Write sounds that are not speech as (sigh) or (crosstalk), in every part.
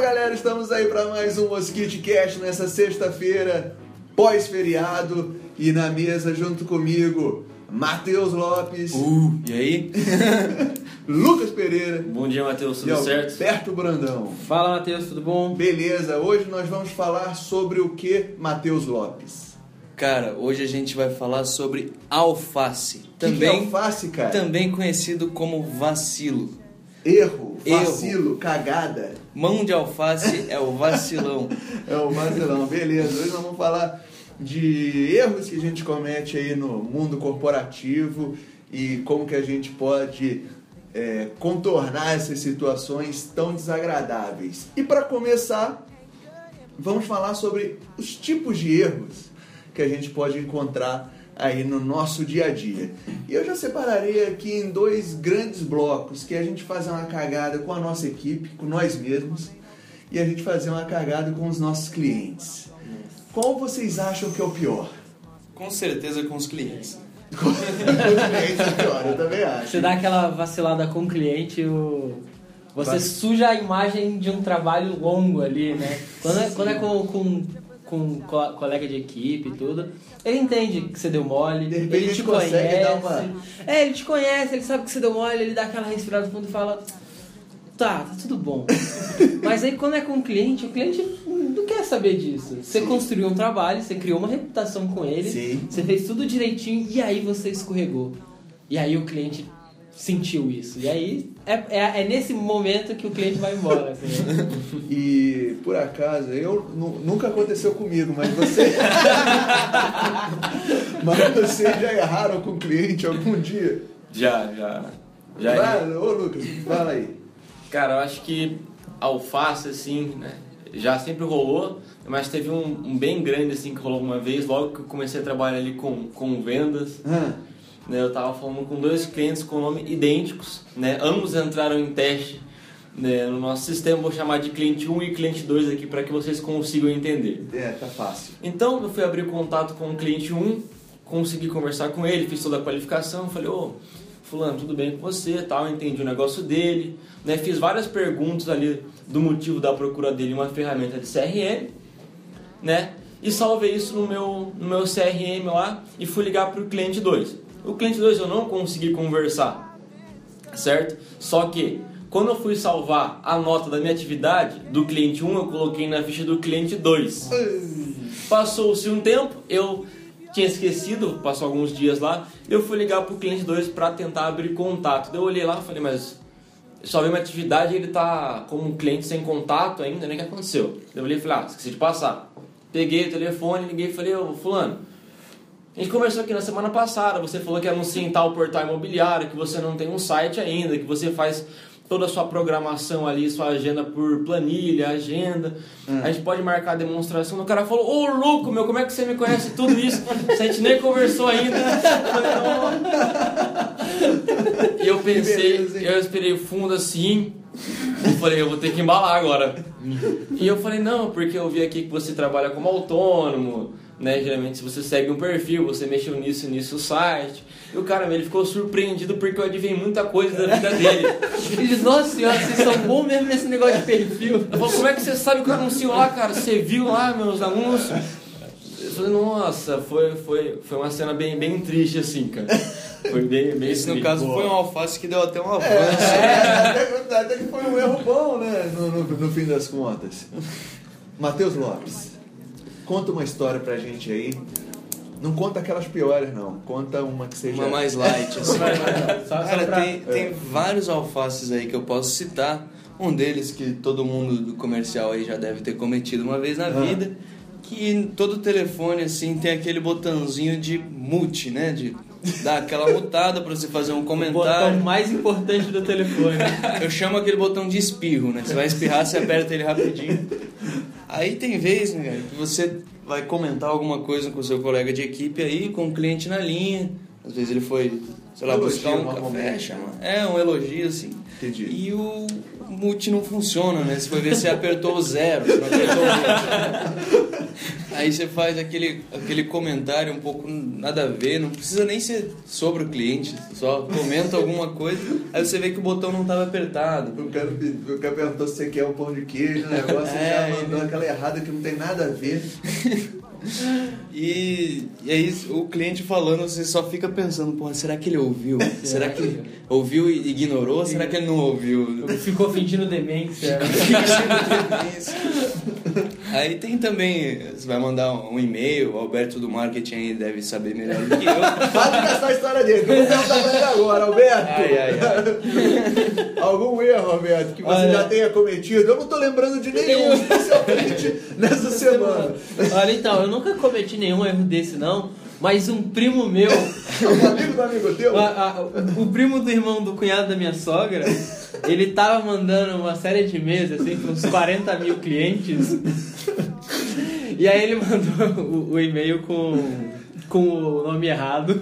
Fala galera, estamos aí para mais um Mosquite Cast nessa sexta-feira, pós-feriado, e na mesa junto comigo, Matheus Lopes, Uh, e aí? (laughs) Lucas Pereira Bom dia, Matheus, e tudo certo? Alberto Brandão. Fala Matheus, tudo bom? Beleza, hoje nós vamos falar sobre o que, Matheus Lopes? Cara, hoje a gente vai falar sobre alface, O que que é também, alface, cara? também conhecido como vacilo. Erro, Erro. vacilo, cagada. Mão de alface é o vacilão. (laughs) É o vacilão, beleza. Hoje nós vamos falar de erros que a gente comete aí no mundo corporativo e como que a gente pode é, contornar essas situações tão desagradáveis. E para começar, vamos falar sobre os tipos de erros que a gente pode encontrar aí no nosso dia a dia. E eu já separarei aqui em dois grandes blocos, que é a gente fazer uma cagada com a nossa equipe, com nós mesmos, e a gente fazer uma cagada com os nossos clientes. Qual vocês acham que é o pior? Com certeza com os clientes. (laughs) Com os clientes é pior, eu também acho. Você dá aquela vacilada com o cliente, o... você suja a imagem de um trabalho longo ali, né? Quando é, quando é com, com, com co- colega de equipe e tudo, ele entende que você deu mole, De ele te conhece. dar uma- É, ele te conhece, ele sabe que você deu mole, ele dá aquela respirada fundo e fala. Tá, tá tudo bom. (laughs) Mas aí quando é com o cliente, o cliente não quer saber disso. Você Sim. construiu um trabalho, você criou uma reputação com ele, Sim. você fez tudo direitinho e aí você escorregou. E aí o cliente sentiu isso. E aí é, é, é nesse momento que o cliente vai embora. assim? (laughs) E por acaso, eu nu- nunca aconteceu comigo, mas você. (laughs) mas vocês já erraram com o cliente algum dia? Já, já. Já Vai, ô Lucas, fala aí. Cara, eu acho que alface, assim, né? Já sempre rolou, mas teve um, um bem grande, assim, que rolou uma vez, logo que eu comecei a trabalhar ali com, com vendas. Ah, Né, eu tava falando com dois clientes com nome idênticos, né? Ambos entraram em teste né, no nosso sistema, vou chamar de cliente 1 e cliente 2 aqui para que vocês consigam entender. é, tá fácil. Então eu fui abrir contato com o cliente 1, consegui conversar com ele, fiz toda a qualificação, falei, ô, fulano, tudo bem com você, tal, entendi o negócio dele, né? Fiz várias perguntas ali do motivo da procura dele em uma ferramenta de CRM, né? E salvei isso no meu, no meu CRM lá e fui ligar para o cliente 2. O cliente 2 eu não consegui conversar, certo? Só que quando eu fui salvar a nota da minha atividade do cliente 1, eu coloquei na ficha do cliente 2. Passou-se um tempo, eu tinha esquecido, passou alguns dias lá, eu fui ligar pro cliente 2 para tentar abrir contato. Eu olhei lá e falei, mas só veio uma atividade ele tá como um cliente sem contato ainda, né? O que aconteceu? Eu olhei e falei, ah, esqueci de passar. Peguei o telefone, liguei e falei, ô fulano, a gente conversou aqui na semana passada, você falou que anuncia em tal portal imobiliário, que você não tem um site ainda, que você faz toda a sua programação ali, sua agenda por planilha, agenda. A gente pode marcar a demonstração. O cara falou, ô louco, meu, como é que você me conhece tudo isso? Se a gente nem conversou ainda. E eu pensei, beleza, eu esperei fundo assim. Eu falei, eu vou ter que embalar agora. E eu falei, não, porque eu vi aqui que você trabalha como autônomo, né? Geralmente se você segue um perfil, você mexeu nisso e nisso o site. E o cara, ele ficou surpreendido porque eu adivinhei muita coisa da vida dele. (laughs) Ele nossa senhora, vocês são bons mesmo nesse negócio de perfil. Eu falei, como é que você sabe que eu anuncio lá, cara? Você viu lá meus anúncios? Eu falei, nossa, foi, foi, foi uma cena bem, bem triste assim, cara. Foi bem, bem Esse, no caso, foi um alface que deu até um avanço. É, (laughs) até, até que foi um erro bom, né? No, no, no fim das contas. Matheus Lopes, conta uma história pra gente aí. Não conta aquelas piores, não. Conta uma que seja. Uma mais light, assim. Cara, pra- tem, tem vários alfaces aí que eu posso citar. Um deles que todo mundo do comercial aí já deve ter cometido uma vez na Ah. vida, que em todo telefone assim tem aquele botãozinho de mute, né? De dar aquela mutada pra você fazer um o botão comentário. mais importante do telefone. Eu chamo aquele botão de espirro, né? Você vai espirrar, você aperta ele rapidinho. Aí tem vez, né, que você vai comentar alguma coisa com o seu colega de equipe aí, com o cliente na linha. Às vezes ele foi, sei lá, Elogio, buscar um café, chama. É, um elogio, assim. Entendi. E o mute não funciona, né? Você foi ver se apertou o zero, você não apertou o (laughs) Aí você faz aquele, aquele comentário um pouco nada a ver, não precisa nem ser sobre o cliente, só comenta alguma coisa, aí você vê que o botão não estava apertado. O cara, o cara perguntou se você quer um pão de queijo, o negócio É, já mandou e- aquela errada que não tem nada a ver. (laughs) E, e aí o cliente falando, você só fica pensando, porra, será que ele ouviu? (laughs) Será que ele ouviu e ignorou? Será que ele não ouviu? Ficou fingindo demência. (laughs) Aí tem também, você vai mandar um e-mail, o Alberto do marketing aí deve saber melhor do que eu. (laughs) Fala dessa a história dele, que eu vou perguntar pra ele agora, Alberto. Ai, ai, ai. (laughs) Algum erro, Alberto, que você Olha- já tenha cometido? Eu não tô lembrando de nenhum, especialmente (laughs) nessa semana. Olha, então, eu nunca cometi nenhum erro desse, não. Mas um primo meu, (laughs) Um amigo do amigo teu? a- a- o primo do irmão do cunhado da minha sogra, ele tava mandando uma série de e-mails, assim, para uns 40 mil clientes. E aí ele mandou o, o e-mail com, com o nome errado.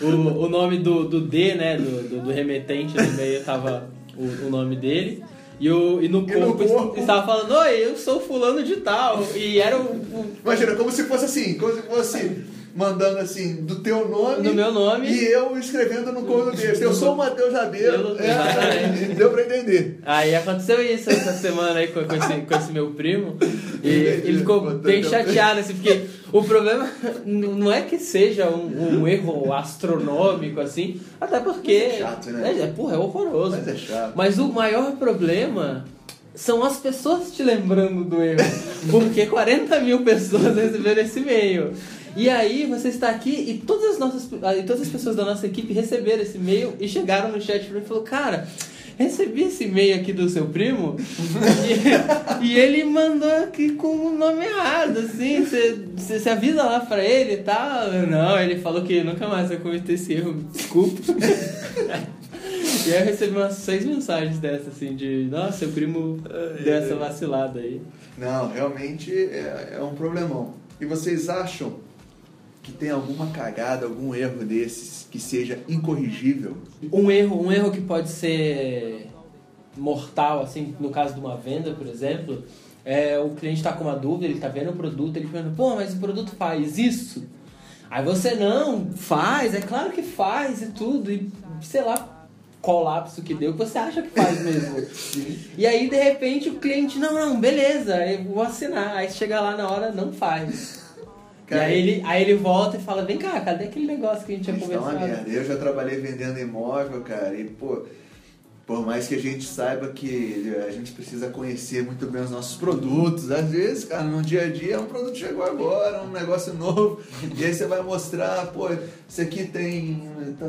O, o nome do, do D, né, do, do, do remetente do e-mail tava o, o nome dele. E, o, e no E no corpo, corpo? estava falando, oi, eu sou fulano de tal. E era o, o- Imagina, como se fosse assim, como se fosse mandando assim, do teu nome. Do meu nome. E eu escrevendo no corpo (laughs) desse. Eu sou o Matheus Jabeiro. É, deu pra entender. Aí aconteceu isso essa semana aí com, com esse, com esse meu primo. E ele ficou bem teu- chateado, assim, porque o problema (laughs) não é que seja um, um erro astronômico, assim, até porque. Mas é chato, né? É, é, porra, é horroroso. Mas é chato. Mas o maior problema são as pessoas te lembrando do erro. (laughs) Porque 40 mil pessoas receberam esse e-mail. E aí você está aqui e todas as nossas e todas as pessoas da nossa equipe receberam esse e-mail e chegaram no chat pra mim e falou, cara, recebi esse e-mail aqui do seu primo e, e ele mandou aqui com o nome errado, assim, você, avisa lá pra ele e tal. Não, ele falou que nunca mais vai cometer esse erro, desculpa. E aí eu recebi umas seis mensagens dessas, assim, de nossa, seu primo deu essa vacilada aí. Não, realmente é, é um problemão. E vocês acham que tem alguma cagada, algum erro desses que seja incorrigível? Um erro, um erro que pode ser mortal, assim, no caso de uma venda, por exemplo, é o cliente está com uma dúvida, ele está vendo o produto, ele pergunta, pô, mas o produto faz isso? Aí você, não, faz, é claro que faz e tudo, e sei lá, colapso que deu, que você acha que faz mesmo. (laughs) e aí, de repente, o cliente, não, não, beleza, eu vou assinar. Aí chega lá na hora, não faz. Cara, e aí ele, aí ele volta e fala, vem cá, cadê aquele negócio que a gente tinha Isso dá uma conversado? merda. Eu já trabalhei vendendo imóvel, cara, e pô, por mais que a gente saiba que a gente precisa conhecer muito bem os nossos produtos, às vezes, cara, no dia a dia um produto chegou agora, um negócio novo, e aí você vai mostrar, pô, isso aqui tem. tá-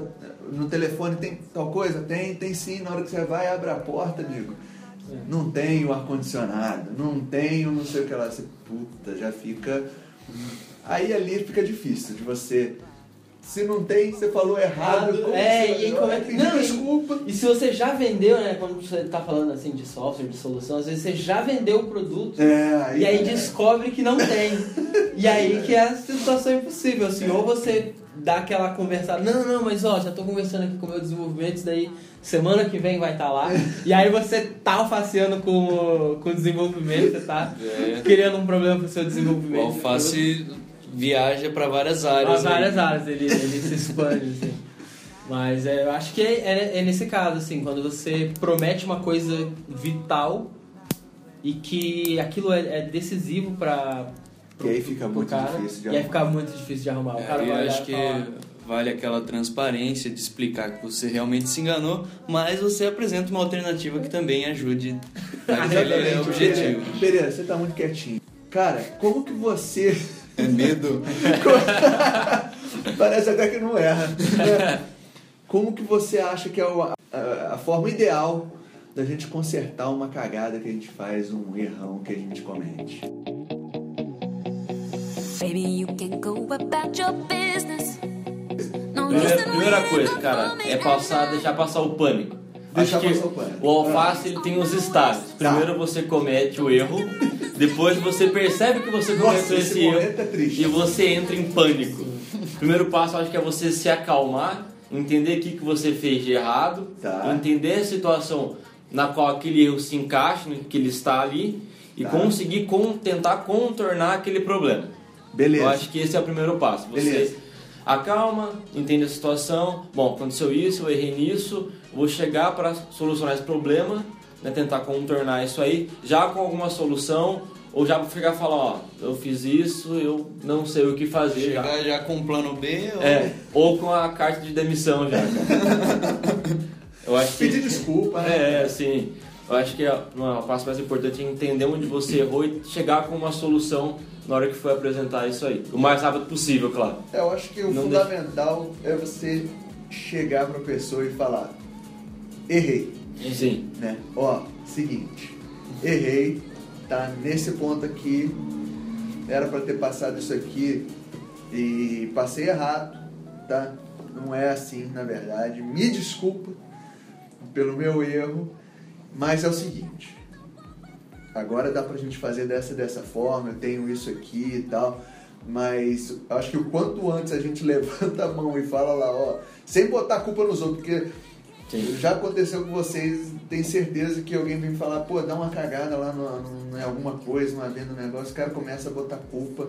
no telefone tem tal coisa? Tem, tem sim, na hora que você vai, abre a porta, amigo. Não tem o ar-condicionado, não tem o não sei o que lá. Você, puta, já fica. Aí ali fica difícil de você. Se não tem, você falou errado. como é, e aí como é que. Não, e- desculpa. E se você já vendeu, né? Quando você tá falando assim de software, de solução, às vezes você já vendeu o produto É, e aí é. descobre que não tem. (laughs) E aí que é a situação impossível, assim, ou você dá aquela conversada, não, não, mas ó, já tô conversando aqui com o meu desenvolvimento, isso daí semana que vem vai estar lá. E aí você tá alfaceando com, o- com o desenvolvimento, você tá É. criando um problema pro seu O desenvolvimento. alface viaja para várias áreas. As aí. várias áreas, ele, ele se expande, assim. Mas é, eu acho que é, é- é nesse caso, assim, quando você promete uma coisa vital e que aquilo é, é decisivo Que aí fica muito cara, difícil de E aí arrumar. fica muito difícil de arrumar. O cara É, vai eu olhar acho que falar, vale aquela transparência de explicar que você realmente se enganou, mas você apresenta uma alternativa que também ajude (laughs) naquele Exatamente. objetivo. Pereira, você tá muito quietinho. Cara, como que você. É medo. (laughs) Parece até que não erra. né? Como que você acha que é a, a forma ideal da gente consertar uma cagada que a gente faz, um errão que a gente comete? Primeira, use to primeira coisa, cara, é passar, deixar passar o pânico. Deixar Acho que passar o pânico. O alface ele tem os estágios. Primeiro você comete o erro, depois você percebe que você Nossa, cometeu esse esse erro é e você entra em pânico. Primeiro passo acho que é você se acalmar, entender o que, que você fez de errado, Tá. entender a situação na qual aquele erro se encaixa, no que ele está ali e Tá. conseguir con- tentar contornar aquele problema. Beleza. Eu acho que esse é o primeiro passo. Você Beleza. acalma, entende a situação. Bom, aconteceu isso, eu errei nisso, vou chegar para solucionar esse problema, né, tentar contornar isso aí, já com alguma solução, ou já chegar e falar, ó, eu fiz isso, eu não sei o que fazer. já. Chegar já com um plano B ou... É, ou com a carta de demissão já. (laughs) eu acho que Pedir desculpa, né? é, sim. Eu acho que a, uma passo mais importante é entender onde você errou e chegar com uma solução na hora que for apresentar isso aí. O mais rápido possível, claro. É, Eu acho que o Não fundamental é você chegar pra pessoa e falar: errei, Sim. né? Ó, seguinte, errei, tá nesse ponto aqui, era pra ter passado isso aqui e passei errado, tá? Não é assim, na verdade. Me desculpa pelo meu erro, mas é o seguinte. Agora dá pra gente fazer dessa e dessa forma, eu tenho isso aqui e tal. Mas eu acho que o quanto antes a gente (laughs) levanta a mão e fala lá, ó, sem botar a culpa nos outros, porque Sim. já aconteceu com vocês, tem certeza que alguém vem falar, pô, dá uma cagada lá no, no- em alguma coisa, numa venda do negócio, o cara começa a botar culpa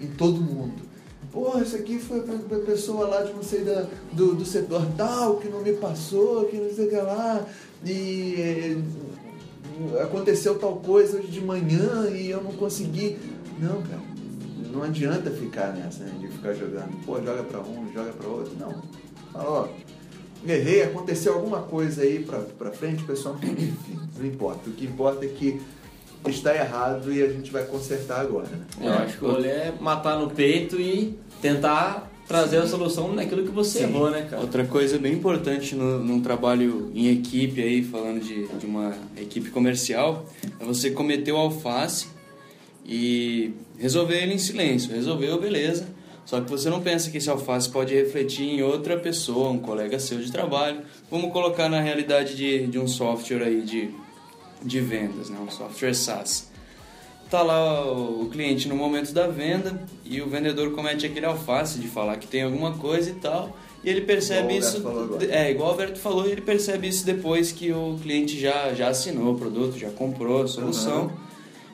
em todo mundo. Pô, isso aqui foi pra, pra pessoa lá de não sei da, do, do setor tal, que não me passou, que não sei o que lá, e eh, aconteceu tal coisa hoje de manhã e eu não consegui. Não, cara, não adianta ficar nessa, né, de ficar jogando. Pô, joga pra um, joga pra outro. Não. Fala, ó, errei, aconteceu alguma coisa aí pra, pra frente, pessoal, não importa. O que importa é que está errado e a gente vai consertar agora, né? Eu acho que o rolê é matar no peito e tentar trazer a solução naquilo que você Sim. errou, né, cara? Outra coisa bem importante no, num trabalho em equipe aí, falando de, de uma equipe comercial, é você cometer o alface e resolver ele em silêncio. Resolveu, beleza. Só que você não pensa que esse alface pode refletir em outra pessoa, um colega seu de trabalho. Vamos colocar na realidade de, de um software aí de, de vendas, né? um software SaaS. Tá lá o, cliente no momento da venda e o vendedor comete aquele alface de falar que tem alguma coisa e tal. E ele percebe isso. É, igual o Alberto falou, ele percebe isso depois que o cliente já, já assinou o produto, já comprou a solução.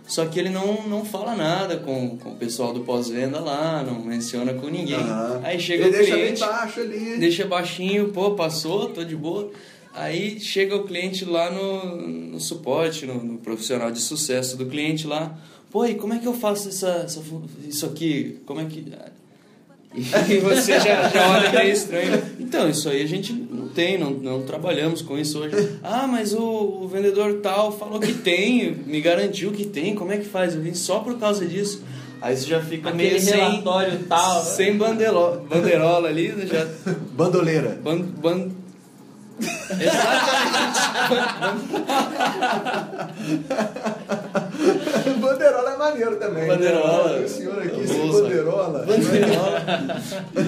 Só que ele não, não fala nada com, com o pessoal do pós-venda lá, não menciona com ninguém. Aham. Aí chega Ele o deixa cliente, bem baixo ali. deixa baixinho, pô, passou, tô de boa. Aí chega o cliente lá no, no suporte, no, no profissional de sucesso do cliente lá. Pô, e como é que eu faço essa, essa isso aqui? Como é que. (laughs) (laughs) E você já, já olha meio estranho. Então, isso aí a gente não tem, não, não trabalhamos com isso hoje. Ah, mas o, o vendedor tal falou que tem, me garantiu que tem, como é que faz? Eu vim só por causa disso. Aí você já fica Aquele meio sem, relatório tal. né? sem bandelo, banderola ali, né? já (laughs) Bandoleira. Ban, ban... Banderola é maneiro também. Banderola. Né? O senhor aqui sem usar. banderola.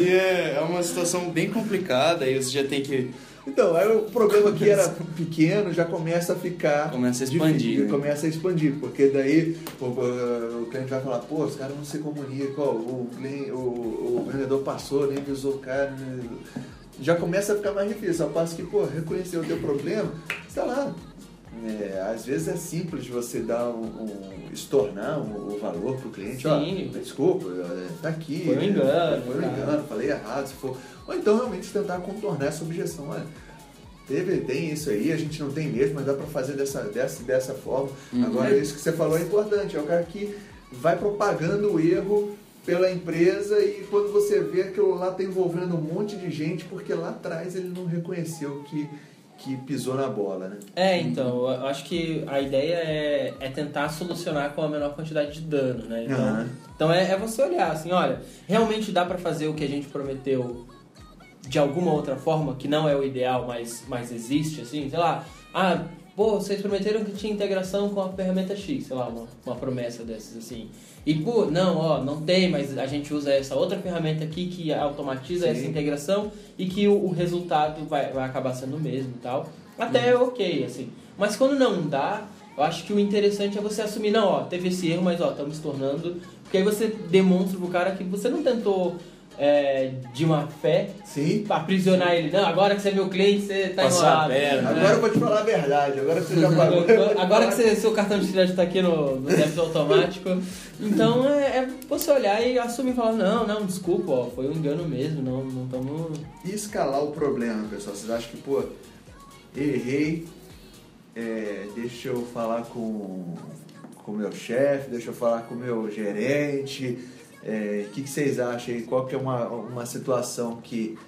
E é, é uma situação bem complicada, aí você já tem que. Então, aí o problema que era pequeno já começa a ficar. Começa a expandir, difícil, né? Começa a expandir, porque daí o, o- o cliente vai falar, pô, os caras não se comunicam, ó, o, o, o vendedor passou, nem avisou o cara. né? Já começa a ficar mais difícil. Ao passo que, pô, reconhecer o teu problema, está lá. É, às vezes é simples você dar um, um estornar o, o valor pro cliente. Sim. Ó, desculpa, é, tá aqui. Foi um engano, Foi um tá. engano, falei errado, se for. Ou então realmente tentar contornar essa objeção. Olha, teve, tem isso aí, a gente não tem mesmo, mas dá pra fazer dessa, dessa, dessa forma. Agora, isso que você falou é importante. É o cara que vai propagando o erro pela empresa e quando você vê aquilo lá tá envolvendo um monte de gente, porque lá atrás ele não reconheceu que, que pisou na bola, né? É, então, eu acho que a ideia é, é tentar solucionar com a menor quantidade de dano, né? Então, Aham. então é, é você olhar assim, olha, realmente dá pra fazer o que a gente prometeu de alguma outra forma, que não é o ideal, mas, mas existe, assim, sei lá, ah, pô, vocês prometeram que tinha integração com a ferramenta X, sei lá, uma, uma promessa dessas, assim. E, pô, não, ó, não tem, mas a gente usa essa outra ferramenta aqui que automatiza Sim. essa integração e que o, o resultado vai, vai acabar sendo o mesmo e tal. Até é ok, assim. Mas quando não dá, eu acho que o interessante é você assumir, não, ó, teve esse erro, mas ó, estamos tornando. Porque aí você demonstra pro cara que você não tentou é, de má fé, Sim. aprisionar ele. Não, agora que você é meu cliente, você tá Passar enrolado. perna. Agora eu vou te falar a verdade. Agora (laughs) que você já pagou. Agora, agora que você- seu cartão de crédito tá aqui no, no débito automático. Então é, é você olhar e assumir e falar, não, não, desculpa, ó, foi um engano mesmo, não não estamos. E escalar o problema, pessoal. Vocês acham que, pô, errei, é, deixa eu falar com o meu chefe, deixa eu falar com o meu gerente. É, O que, que vocês acham aí? Qual que é uma, uma situação que,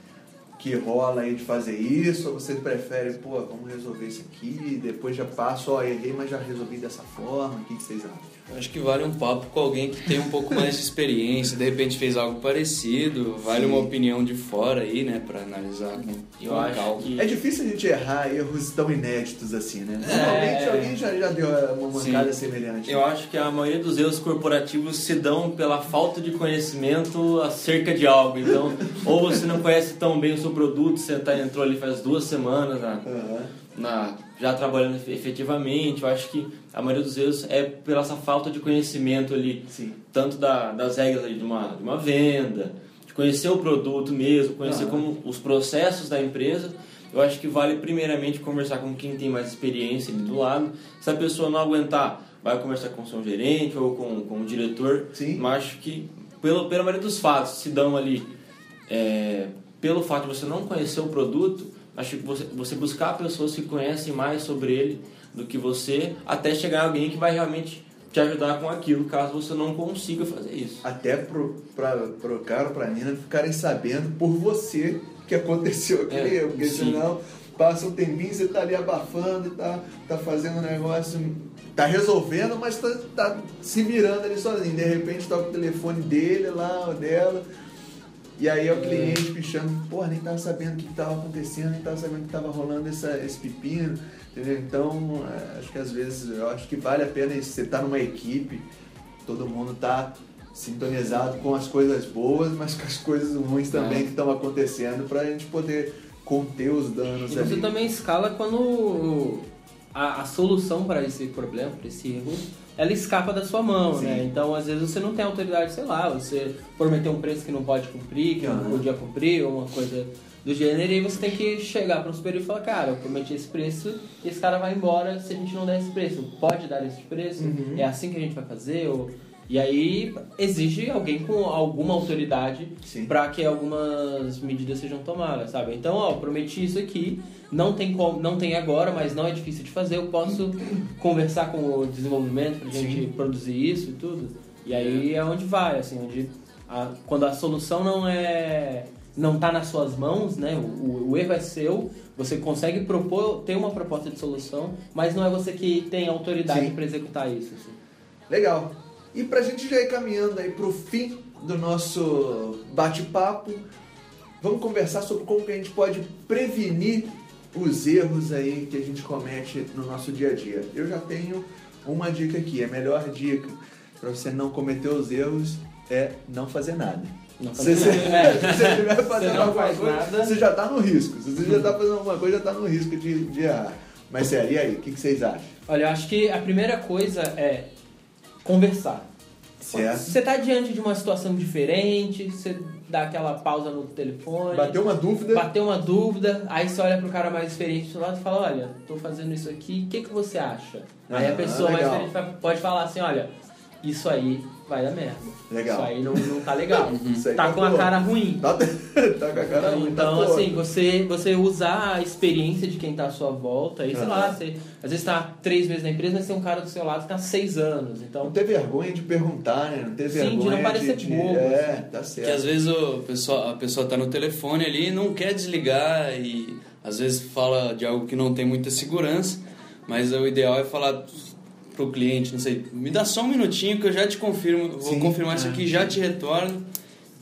que rola aí de fazer isso? Ou vocês preferem, pô, vamos resolver isso aqui, depois já passo, ó, errei, mas já resolvi dessa forma. O que, que vocês acham? Acho que vale um papo com alguém que tem um pouco mais de experiência, de repente fez algo parecido, vale Sim. uma opinião de fora aí, né, pra analisar com, Eu com acho calma. que É difícil a gente errar erros tão inéditos assim, né? É. Normalmente alguém já, já deu uma Sim. mancada semelhante. Eu acho que a maioria dos erros corporativos se dão pela falta de conhecimento acerca de algo. Então, (laughs) ou você não conhece tão bem o seu produto, você tá, entrou ali faz duas semanas na, Aham. Na- já trabalhando efetivamente. Eu acho que a maioria dos erros é pela essa falta de conhecimento ali, Sim. tanto da- das regras ali de, uma, de uma venda, de conhecer o produto mesmo, conhecer como os processos da empresa. Eu acho que vale primeiramente conversar com quem tem mais experiência ali do lado. Se a pessoa não aguentar, vai conversar com o seu gerente ou com, com o diretor. Sim. Mas acho que pelo, pela maioria dos fatos se dão ali é, pelo fato de você não conhecer o produto, acho que você, você buscar pessoas que conhecem mais sobre ele do que você, até chegar alguém que vai realmente te ajudar com aquilo, caso você não consiga fazer isso. Até pro, pra, pro cara pra mina ficarem sabendo por você que aconteceu aquele É, erro. Porque sim. senão passa um tempinho, você tá ali abafando, tá, tá fazendo um negócio, tá resolvendo, mas tá, tá se mirando ali sozinho. De repente toca o telefone dele lá, ou dela. E aí é o cliente pichando, porra, nem tava sabendo o que estava acontecendo, nem tava sabendo que tava rolando essa, esse pepino, entendeu? Então, é, acho que às vezes, eu acho que vale a pena isso, você tá numa equipe, todo mundo tá sintonizado com as coisas boas, mas com as coisas ruins também É. que estão acontecendo pra gente poder conter os danos E você ali. também escala quando a, a solução para esse problema, para esse erro, ela escapa da sua mão, Sim. né? Então, às vezes, você não tem autoridade, sei lá, você prometeu um preço que não pode cumprir, que não podia cumprir, ou uma coisa do gênero, e você tem que chegar para um superior e falar, cara, eu prometi esse preço e esse cara vai embora se a gente não der esse preço. Pode dar esse preço? Uhum. É assim que a gente vai fazer? Ou... E aí exige alguém com alguma autoridade para que algumas medidas sejam tomadas, sabe? Então, ó, prometi isso aqui, não tem como, não tem agora, mas não é difícil de fazer. Eu posso conversar com o desenvolvimento pra gente Sim. produzir isso e tudo. E aí é onde vai, assim, onde a- quando a solução não é não tá nas suas mãos, né? O, o- o erro é seu. Você consegue propor, ter uma proposta de solução, mas não é você que tem autoridade para executar isso. assim. Legal. E pra gente já ir caminhando aí pro fim do nosso bate-papo, vamos conversar sobre como que a gente pode prevenir os erros aí que a gente comete no nosso dia a dia. Eu já tenho uma dica aqui, a melhor dica para você não cometer os erros é não fazer nada. Não Se fazer você, nada. (laughs) se você estiver fazendo alguma faz coisa, nada. você já está no risco. Se você já está fazendo alguma coisa, já está no risco de, de errar. Mas sério, e aí? O que, que vocês acham? Olha, eu acho que a primeira coisa é conversar. Certo? Você tá diante de uma situação diferente, você dá aquela pausa no telefone, Bateu uma dúvida? bateu uma dúvida, aí você olha pro cara mais experiente do lado e fala, olha, tô fazendo isso aqui, o que, que você acha? aí a Aham, pessoa mais legal. experiente vai- pode falar assim, olha, isso aí vai dar merda. Legal. Isso aí não, não tá legal. (laughs) Isso aí tá tá com a cara ruim. Tá, (laughs) tá com a cara ruim, tá Então, boa. assim, você, você usar a experiência de quem tá à sua volta, aí, sei Aham. lá, você às vezes tá três meses na empresa, mas tem um cara do seu lado que tá há seis anos. Então, Não ter vergonha de perguntar, né? Não ter Sim, de vergonha não parecer de, bobo, É, tá Que às certo. vezes o pessoal, a pessoa tá no telefone ali e não quer desligar e às vezes fala de algo que não tem muita segurança, mas o ideal é falar pro cliente, não sei, me dá só um minutinho que eu já te confirmo, vou Sim. confirmar isso aqui, já te retorno.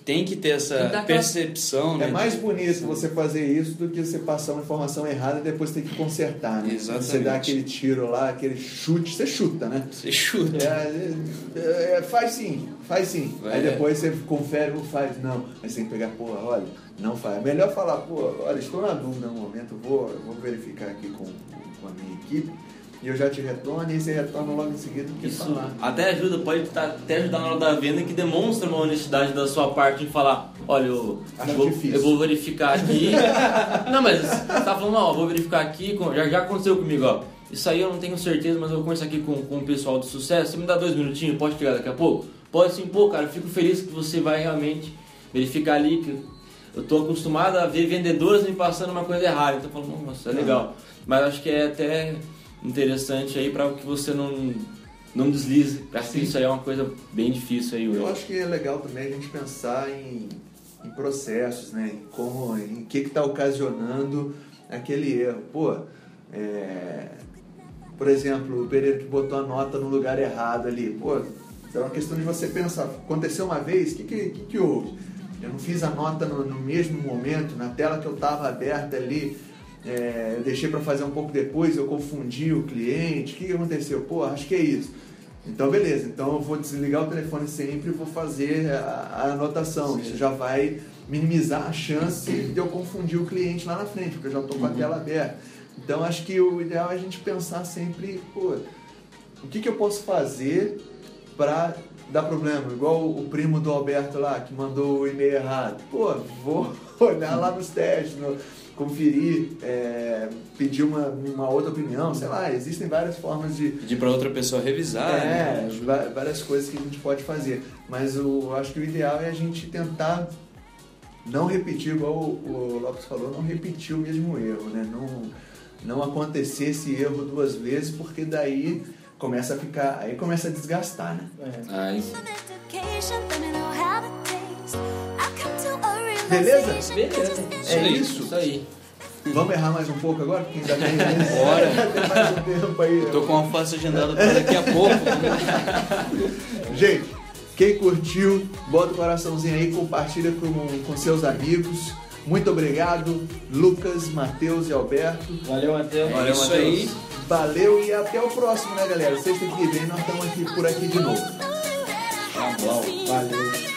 Tem que ter essa percepção, né? É mais de- bonito você fazer isso do que você passar uma informação errada e depois ter que consertar, né? Exatamente. Você dá aquele tiro lá, aquele chute, você chuta, né? Você chuta. É, é, é, faz sim, faz sim. É. Aí depois você confere, não faz, não. Aí você tem que pegar, pô, olha, não faz. É melhor falar, pô, olha, estou na dúvida no momento, vou, vou verificar aqui com, com a minha equipe. E eu já te retorno, e aí você retorna logo em seguida do que Isso falar. até ajuda, pode tá- até ajudar na hora da venda que demonstra uma honestidade da sua parte em falar, olha, eu, vou, eu vou verificar aqui. (laughs) não, mas você tá falando, ó, vou verificar aqui, já, já aconteceu comigo, ó. Isso aí eu não tenho certeza, mas eu vou conversar aqui com, com o pessoal do sucesso. Você me dá dois minutinhos, pode chegar daqui a pouco? Pode sim, pô, cara, eu fico feliz que você vai realmente verificar ali que eu tô acostumado a ver vendedoras me passando uma coisa errada. Então eu falo, nossa, é legal. Mas acho que é até interessante aí para que você não, não deslize. Acho que isso aí é uma coisa bem difícil aí. Eu acho que é legal também a gente pensar em, em processos, né? Em como, em que está ocasionando aquele erro. Pô, é, por exemplo, o Pereira que botou a nota no lugar errado ali. Pô, é uma questão de você pensar, aconteceu uma vez, o que, que, que, que houve? Eu não fiz a nota no, no mesmo momento, na tela que eu estava aberta ali, é, eu deixei para fazer um pouco depois, eu confundi o cliente, o que, que aconteceu? Pô, acho que é isso. Então, beleza. Então, eu vou desligar o telefone sempre e vou fazer a, a anotação. Isso já vai minimizar a chance de eu confundir o cliente lá na frente, porque eu já estou com a tela aberta. Então, acho que o ideal é a gente pensar sempre, pô, o que, que eu posso fazer para dar problema? Igual o primo do Alberto lá, que mandou o e-mail errado. Pô, vou (laughs) olhar lá nos testes, no- conferir, é, pedir uma, uma outra opinião, sei lá, existem várias formas de, Pedir pra outra pessoa revisar. é, né? várias coisas que a gente pode fazer. Mas eu acho que o ideal é a gente tentar não repetir, igual o, o Lopes falou, não repetir o mesmo erro, né? Não, não acontecer esse erro duas vezes, porque daí começa a ficar, aí começa a desgastar, né? Ah, isso. Beleza? Beleza. É aí, isso? Isso aí. Vamos errar mais um pouco agora, porque ainda tem, Bora. (laughs) tem mais um tempo aí. Tô com uma alface agendada pra daqui a pouco. (laughs) Gente, quem curtiu, bota o coraçãozinho aí, compartilha com, com seus amigos. Muito obrigado, Lucas, Matheus e Alberto. Valeu, Matheus. Valeu, Isso Matheus. aí. Valeu e até o próximo, né, galera? Sexta que vem nós estamos aqui por aqui de novo. Tá Valeu.